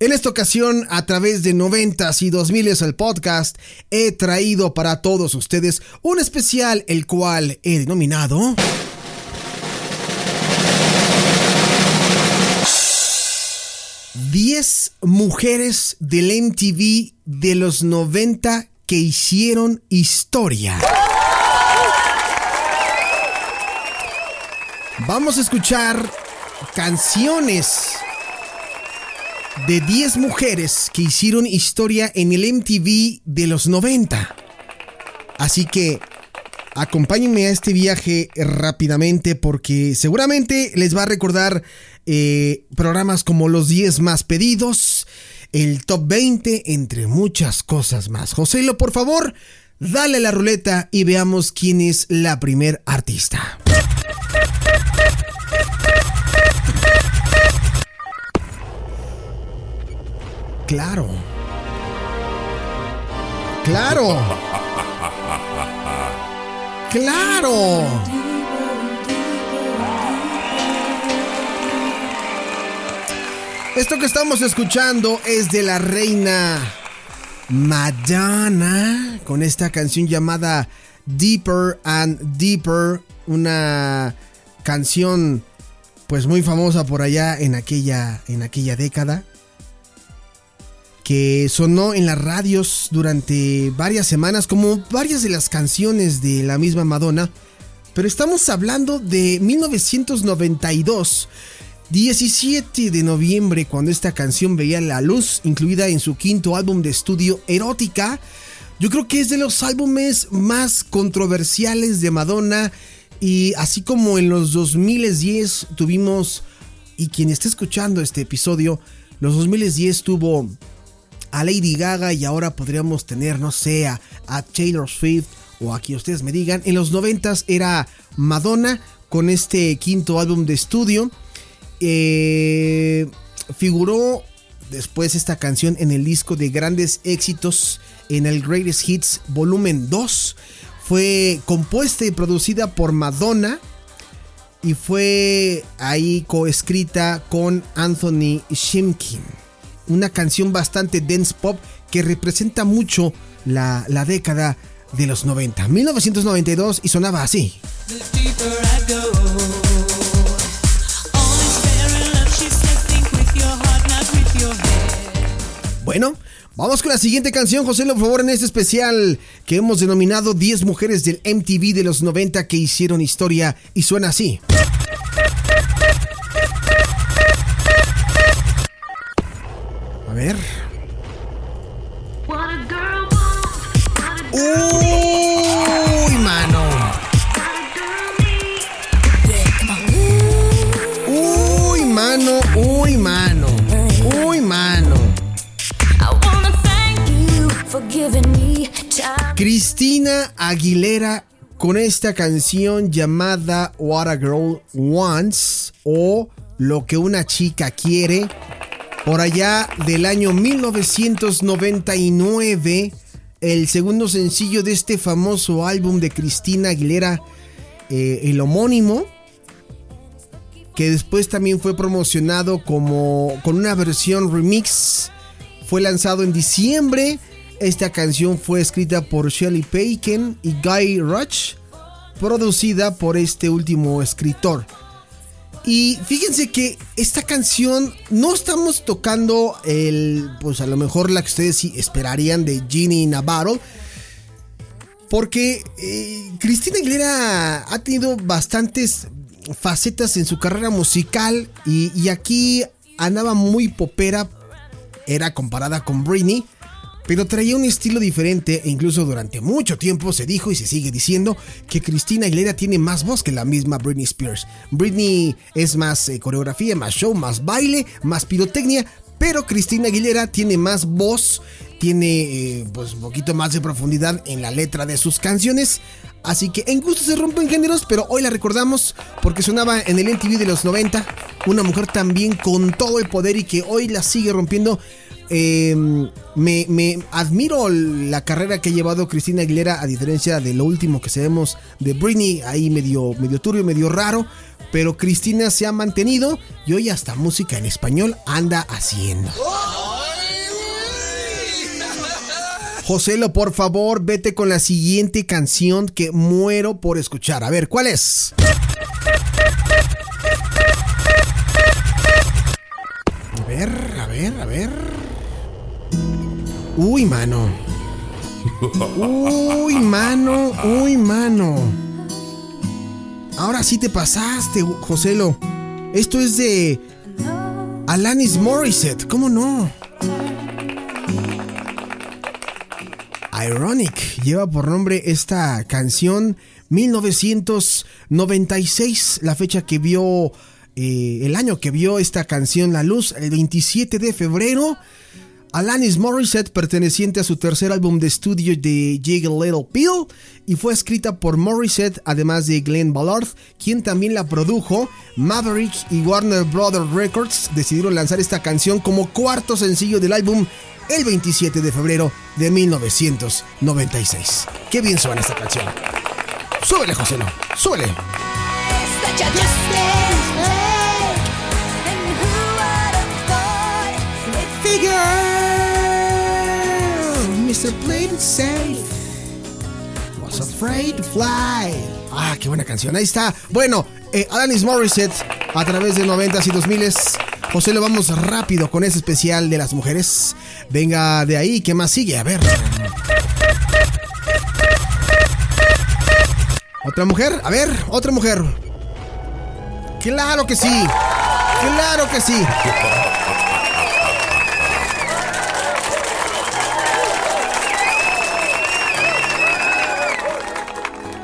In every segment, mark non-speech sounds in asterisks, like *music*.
En esta ocasión, a través de 90 y 2000 el podcast, he traído para todos ustedes un especial el cual he denominado... ...10 mujeres del MTV de los 90 que hicieron historia. Vamos a escuchar canciones de 10 mujeres que hicieron historia en el MTV de los 90. Así que acompáñenme a este viaje rápidamente porque seguramente les va a recordar eh, programas como los 10 más pedidos, el top 20, entre muchas cosas más. José, por favor, dale la ruleta y veamos quién es la primer artista. Claro. Claro. Claro. Esto que estamos escuchando es de la reina Madonna con esta canción llamada Deeper and Deeper, una canción pues muy famosa por allá en aquella en aquella década que sonó en las radios durante varias semanas, como varias de las canciones de la misma Madonna. Pero estamos hablando de 1992, 17 de noviembre, cuando esta canción veía la luz, incluida en su quinto álbum de estudio Erótica. Yo creo que es de los álbumes más controversiales de Madonna. Y así como en los 2010 tuvimos, y quien esté escuchando este episodio, los 2010 tuvo a Lady Gaga y ahora podríamos tener, no sé, a, Taylor Swift o a quien ustedes me digan. En los 90 era Madonna con este quinto álbum de estudio. Eh, figuró después esta canción en el disco de grandes éxitos en el Greatest Hits Volumen 2. Fue compuesta y producida por Madonna y fue ahí coescrita con Anthony Shimkin una canción bastante dance pop que representa mucho la, década de los 90. 1992 y sonaba así. Bueno, vamos con la siguiente canción, José, por favor, en este especial que hemos denominado 10 mujeres del MTV de los 90 que hicieron historia y suena así. Cristina Aguilera con esta canción llamada What a Girl Wants o Lo que una chica quiere por allá del año 1999, el segundo sencillo de este famoso álbum de Cristina Aguilera, eh, el homónimo, que después también fue promocionado como con una versión remix, fue lanzado en diciembre. Esta canción fue escrita por Shelley Paiken y Guy Rush, producida por este último escritor. Y fíjense que esta canción no estamos tocando el, pues a lo mejor la que ustedes esperarían de Ginny Navarro. Porque eh, Cristina Aguilera ha tenido bastantes facetas en su carrera musical y, y aquí andaba muy popera, era comparada con Britney pero traía un estilo diferente e incluso durante mucho tiempo se dijo y se sigue diciendo que Cristina Aguilera tiene más voz que la misma Britney Spears. Britney es más eh, coreografía, más show, más baile, más pirotecnia, pero Cristina Aguilera tiene más voz, tiene eh, pues un poquito más de profundidad en la letra de sus canciones. Así que en gusto se rompen géneros, pero hoy la recordamos porque sonaba en el MTV de los 90. Una mujer también con todo el poder y que hoy la sigue rompiendo Em, me, admiro la carrera que ha llevado Cristina Aguilera, a diferencia de lo último que sabemos de Britney, ahí medio, medio turbio, medio raro. pero Cristina se ha mantenido y hoy hasta música en español anda haciendo. Joselo, por favor, vete con la siguiente canción que muero por escuchar. A ver, ¿cuál es? A ver, a ver, a ver. Uy, mano. Uy, mano, uy, mano. Ahora sí te pasaste, Joselo. Esto es de Alanis Morissette, ¿cómo no? Ironic lleva por nombre esta canción 1996, la fecha que vio, eh, el año que vio esta canción la luz, el 27 de febrero. Alanis Morissette, perteneciente a su tercer álbum de estudio de Jiggle Little Pill, y fue escrita por Morissette, además de Glenn Ballard, quien también la produjo. Maverick y Warner Brothers Records decidieron lanzar esta canción como cuarto sencillo del álbum el 27 de febrero de 1996. Qué bien suena esta canción. Súbele, José, súbele. Safe. Was afraid to fly. Ah, qué buena canción. Ahí está. Bueno, eh, Alanis Morissette a través de 90s y 2000s. José, lo vamos rápido con ese especial de las mujeres. Venga de ahí, ¿qué más sigue? A ver. ¿Otra mujer? A ver, otra mujer. Claro que sí. Claro que sí.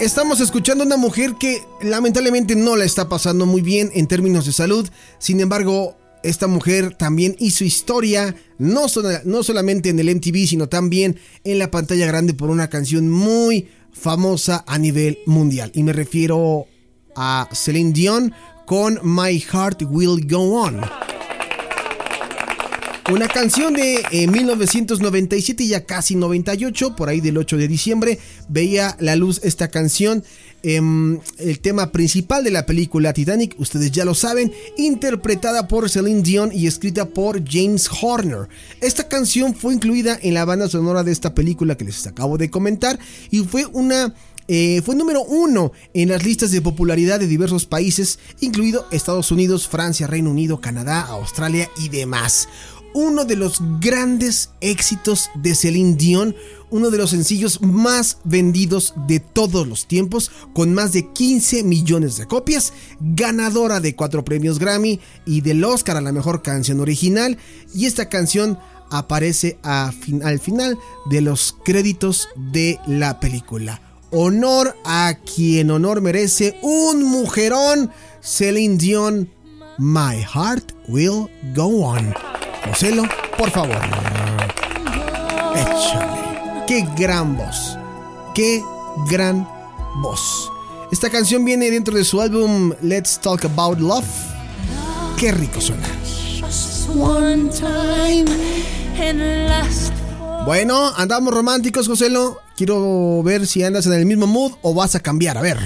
Estamos escuchando a una mujer que lamentablemente no la está pasando muy bien en términos de salud. Sin embargo, esta mujer también hizo historia, no, no solamente en el MTV, sino también en la pantalla grande por una canción muy famosa a nivel mundial. Y me refiero a Celine Dion con My Heart Will Go On. Una canción de 1997, eh, ya casi 98, por ahí del 8 de diciembre, veía la luz esta canción. Em, el tema principal de la película Titanic, ustedes ya lo saben, interpretada por Celine Dion y escrita por James Horner. Esta canción fue incluida en la banda sonora de esta película que les acabo de comentar y fue una eh, fue número uno en las listas de popularidad de diversos países, incluido Estados Unidos, Francia, Reino Unido, Canadá, Australia y demás uno de los grandes éxitos de Celine Dion, uno de los sencillos más vendidos de todos los tiempos, con más de 15 millones de copias, ganadora de cuatro premios Grammy y del Oscar a la mejor canción original, y esta canción aparece al final de los créditos de la película. Honor a quien honor merece, un mujerón, Celine Dion, My Heart Will Go On. Joselo, por favor. Échale. Qué gran voz. Qué gran voz. Esta canción viene dentro de su álbum Let's Talk About Love. Qué rico suena. Bueno, andamos románticos, Joselo. Quiero ver si andas en el mismo mood o vas a cambiar. A ver.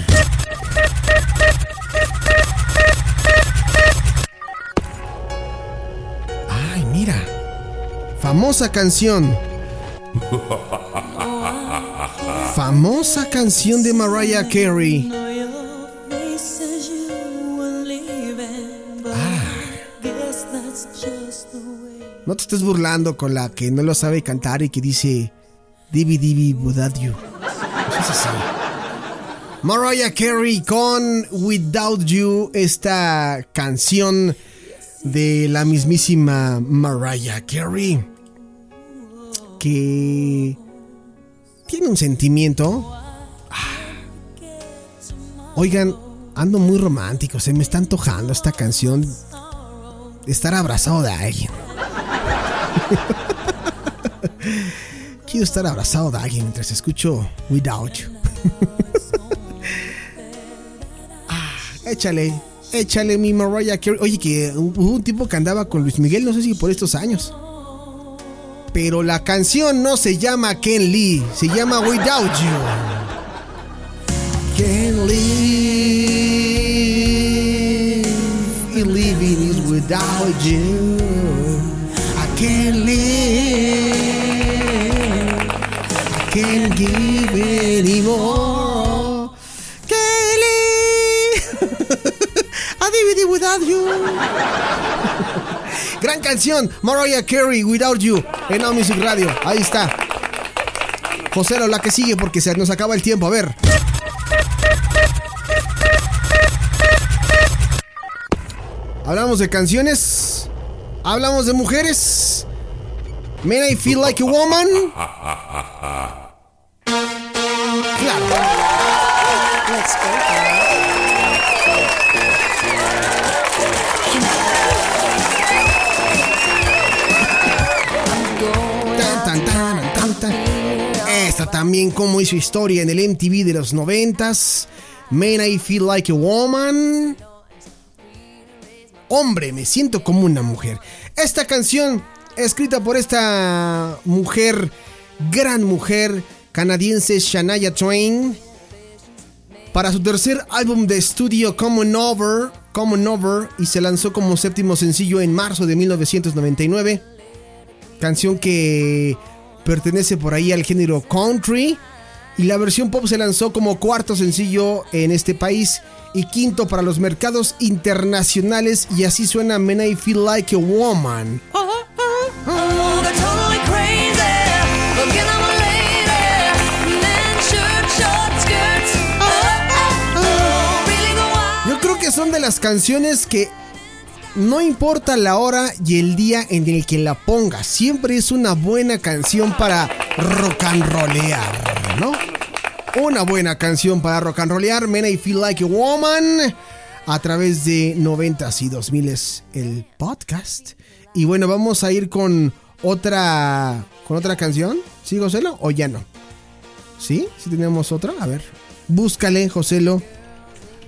Famosa canción. Famosa canción de Mariah Carey. Ah. No te estés burlando con la que no lo sabe cantar y que dice Divi Divi Without You. Mariah Carey con Without You, esta canción de la mismísima Mariah Carey que tiene un sentimiento. Ah. Oigan, ando muy romántico, se me está antojando esta canción estar abrazado de alguien. *laughs* Quiero estar abrazado de alguien mientras escucho Without You. *laughs* ah, échale, échale mi Mariah Carey. Oye, que hubo un tipo que andaba con Luis Miguel, no sé si por estos años pero la canción no se llama Ken Lee, se llama Without You. Ken Lee. living is without you. I can't live. I can't give anymore. Without. *laughs* Gran canción, Mariah Carey, Without You, en Now Music Radio. Ahí está. José, la que sigue porque se nos acaba el tiempo. A ver. Hablamos de canciones. Hablamos de mujeres. May I feel like a woman. También como hizo historia en el MTV de los noventas. May I feel like a woman. Hombre, me siento como una mujer. Esta canción, escrita por esta mujer, gran mujer canadiense Shania Twain, para su tercer álbum de estudio Common Over, Common Over, y se lanzó como séptimo sencillo en marzo de 1999. Canción que pertenece por ahí al género country. Y la versión pop se lanzó como cuarto sencillo en este país y quinto para los mercados internacionales. Y así suena Men I Feel Like a Woman. Yo creo que son de las canciones que no importa la hora y el día en el que la ponga, siempre es una buena canción para rock and rollear, ¿no? Una buena canción para rock and rollear, Men I Feel Like a Woman, a través de 90s y 2000s el podcast. Y bueno, vamos a ir con otra con otra canción, ¿sí, Joselo? ¿O ya no? ¿Sí? ¿Sí tenemos otra? A ver, búscale, Joselo.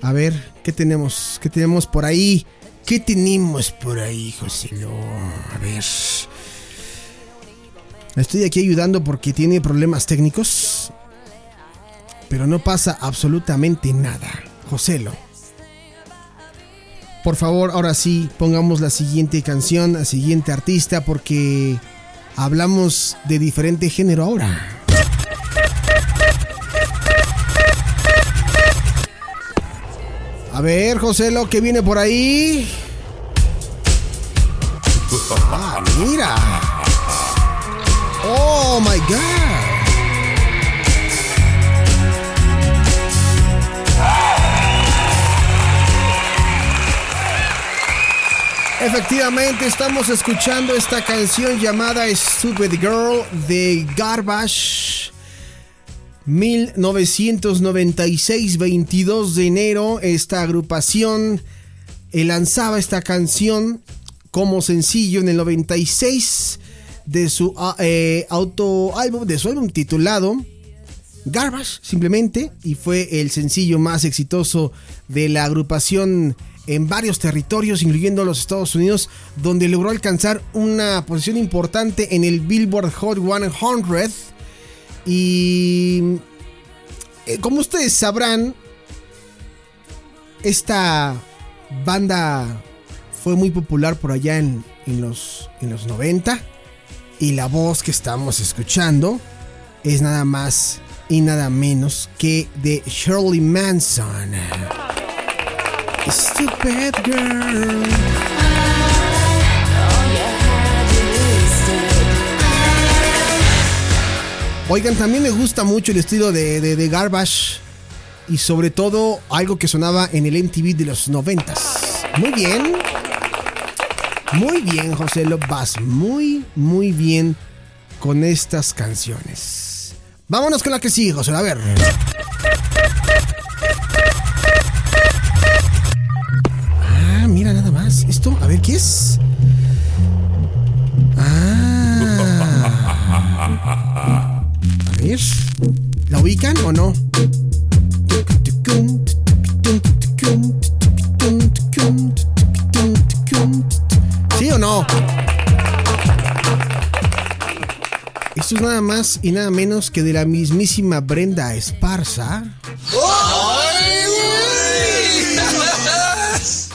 A ver, ¿qué tenemos? ¿Qué tenemos por ahí? ¿Qué tenemos por ahí, Joselo? A ver. Estoy aquí ayudando porque tiene problemas técnicos. Pero no pasa absolutamente nada. Joselo. Por favor, ahora sí, pongamos la siguiente canción, la siguiente artista, porque hablamos de diferente género ahora. A ver, José, lo que viene por ahí. Ah, mira. Oh my God. Efectivamente, estamos escuchando esta canción llamada Stupid Girl de Garbage. 1996, 22 de enero, esta agrupación eh, lanzaba esta canción como sencillo en el 96 de su ah, eh, auto álbum, de su álbum titulado Garbage, simplemente, y fue el sencillo más exitoso de la agrupación en varios territorios, incluyendo los Estados Unidos, donde logró alcanzar una posición importante en el Billboard Hot 100 y eh, como ustedes sabrán, esta banda fue muy popular por allá en, en los, en los 90. Y la voz que estamos escuchando es nada más y nada menos que de Shirley Manson. Stupid girl. Oigan, también me gusta mucho el estilo de, de, Garbage y sobre todo algo que sonaba en el MTV de los noventas. Muy bien. Muy bien, José lo vas muy, muy bien con estas canciones. Vámonos con la que sigue, José. A ver. Ah, mira nada más. Esto, a ver, ¿qué es? Ver. ¿La ubican o no? ¿Sí o no? Esto es nada más y nada menos que de la mismísima Brenda Esparza.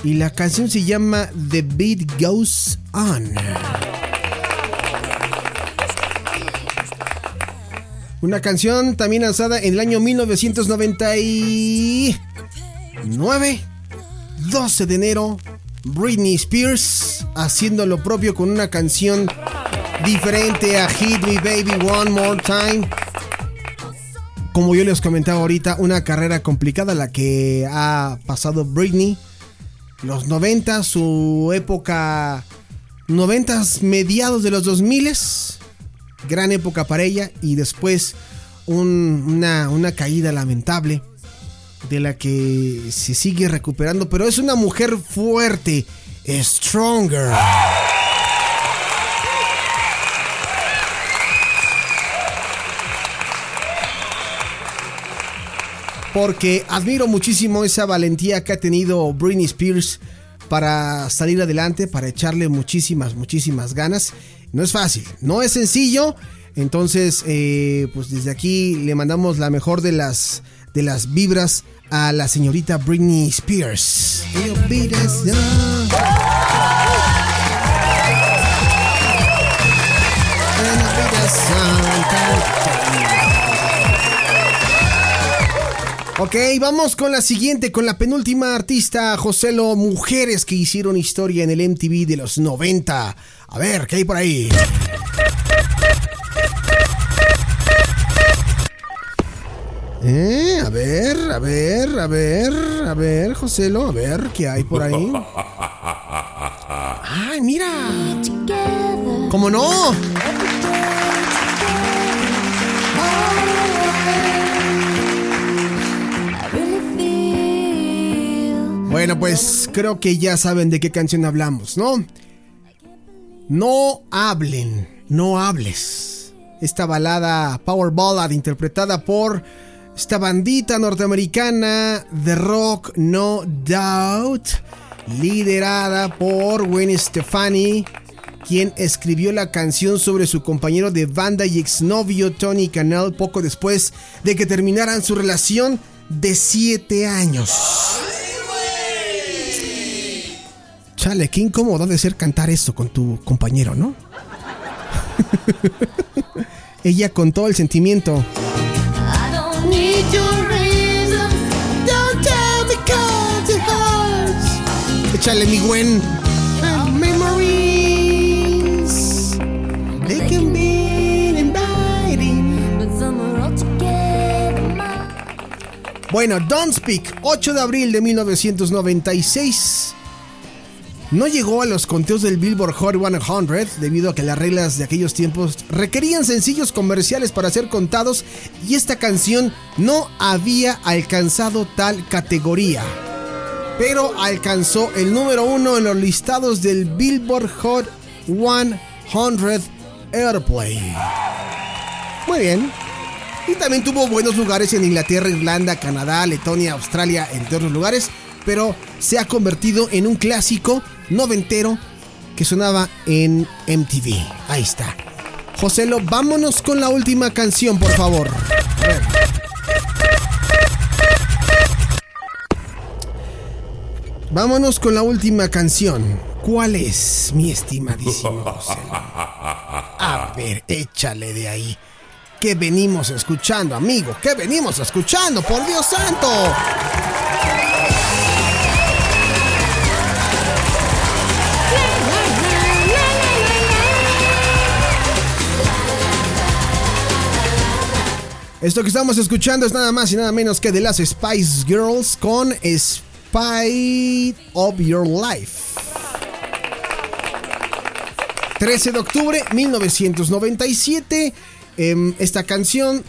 Y la canción se llama The Beat Goes On. Una canción también lanzada en el año 1999. 12 de enero. Britney Spears haciendo lo propio con una canción diferente a Hit Me Baby One More Time. Como yo les comentaba ahorita, una carrera complicada la que ha pasado Britney. Los 90, su época 90, mediados de los 2000 gran época para ella y después un- una, una caída lamentable de la que se sigue recuperando, pero es una mujer fuerte, stronger. Porque admiro muchísimo esa valentía que ha tenido Britney Spears para salir adelante, para echarle muchísimas, muchísimas ganas. No es fácil, no es sencillo. Entonces, eh, pues desde aquí le mandamos la mejor de las, de las vibras a la señorita Britney Spears. Ok, vamos con la siguiente, con la penúltima artista, Joselo, mujeres que hicieron historia en el MTV de los 90. A ver, ¿qué hay por ahí? Eh, a ver, a ver, a ver, a ver, Joselo, a ver, ¿qué hay por ahí? *laughs* ¡Ay, mira! ¿Cómo no? Bueno, pues creo que ya saben de qué canción hablamos, ¿no? No hablen, no hables. Esta balada Power Ballad interpretada por esta bandita norteamericana de rock No Doubt, liderada por Gwen Stefani, quien escribió la canción sobre su compañero de banda y exnovio Tony Canal poco después de que terminaran su relación de 7 años. Chale, qué incómodo de ser cantar esto con tu compañero, ¿no? *laughs* Ella con todo el sentimiento. Échale mi Gwen. Memories. They can be inviting. Bueno, Don't Speak, 8 de abril de 1996. No llegó a los conteos del Billboard Hot 100 debido a que las reglas de aquellos tiempos requerían sencillos comerciales para ser contados y esta canción no había alcanzado tal categoría. Pero alcanzó el número uno en los listados del Billboard Hot 100 Airplay. Muy bien. Y también tuvo buenos lugares en Inglaterra, Irlanda, Canadá, Letonia, Australia, entre otros lugares. Pero se ha convertido en un clásico noventero que sonaba en MTV. Ahí está. Joselo, vámonos con la última canción, por favor. Vámonos con la última canción. ¿Cuál es, mi estimadísimo? A ver, échale de ahí. ¿Qué venimos escuchando, amigo? ¿Qué venimos escuchando? ¡Por Dios santo! Esto que estamos escuchando es nada más y nada menos que de las Spice Girls con Spy of Your Life. 13 de octubre 1997. em, esta canción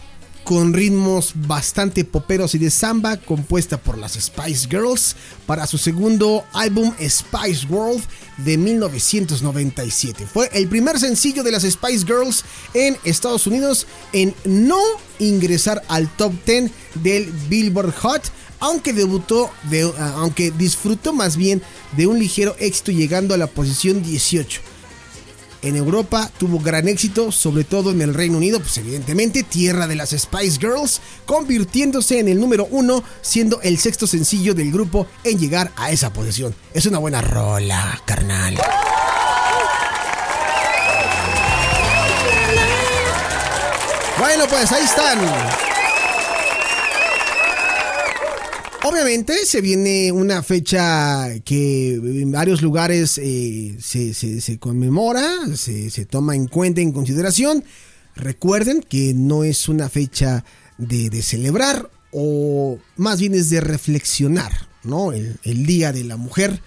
con ritmos bastante poperos y de samba, compuesta por las Spice Girls para su segundo álbum Spice World de 1997. Fue el primer sencillo de las Spice Girls en Estados Unidos en no ingresar al top 10 del Billboard Hot, aunque debutó, de, ah, aunque disfrutó más bien de un ligero éxito llegando a la posición 18. En Europa tuvo gran éxito, sobre todo en el Reino Unido, pues evidentemente tierra de las Spice Girls, convirtiéndose en el número uno, siendo el sexto sencillo del grupo en llegar a esa posición. Es una buena rola, carnal. Bueno, pues ahí están. Obviamente se viene una fecha que en varios lugares eh, se, se- conmemora, se, toma en cuenta, en consideración. Recuerden que no es una fecha de, celebrar o más bien es de reflexionar, ¿no? El, el Día de la Mujer.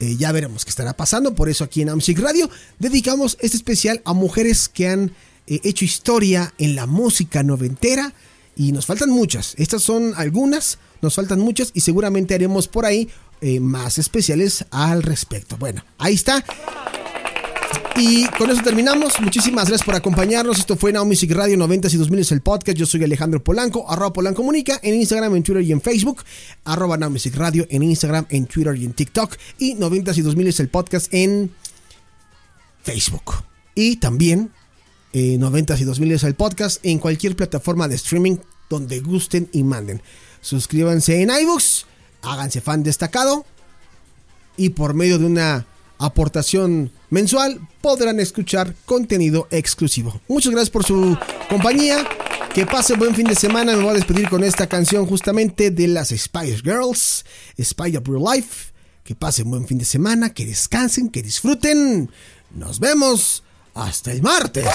Eh, ya veremos qué estará pasando. Por eso aquí en Amsic Radio dedicamos este especial a mujeres que han eh, hecho historia en la música noventera. Y nos faltan muchas. Estas son algunas, nos faltan muchas y seguramente haremos por ahí eh, más especiales al respecto. Bueno, ahí está. Y con eso terminamos. Muchísimas gracias por acompañarnos. Esto fue Now Music Radio 90 y 2000 es el podcast. Yo soy Alejandro Polanco, arroba Polanco en Instagram, en Twitter y en Facebook. Arroba Now Music Radio en Instagram, en Twitter y en TikTok. Y 90 y 2000 es el podcast en Facebook. Y también eh, 90 y 2000 es el podcast en cualquier plataforma de streaming donde gusten y manden. Suscríbanse en iBooks, háganse fan destacado y por medio de una aportación mensual podrán escuchar contenido exclusivo. Muchas gracias por su compañía. Que pase buen fin de semana. Me voy a despedir con esta canción justamente de las Spice Girls, Spy of Real Life. Que pasen buen fin de semana, que descansen, que disfruten. Nos vemos hasta el martes.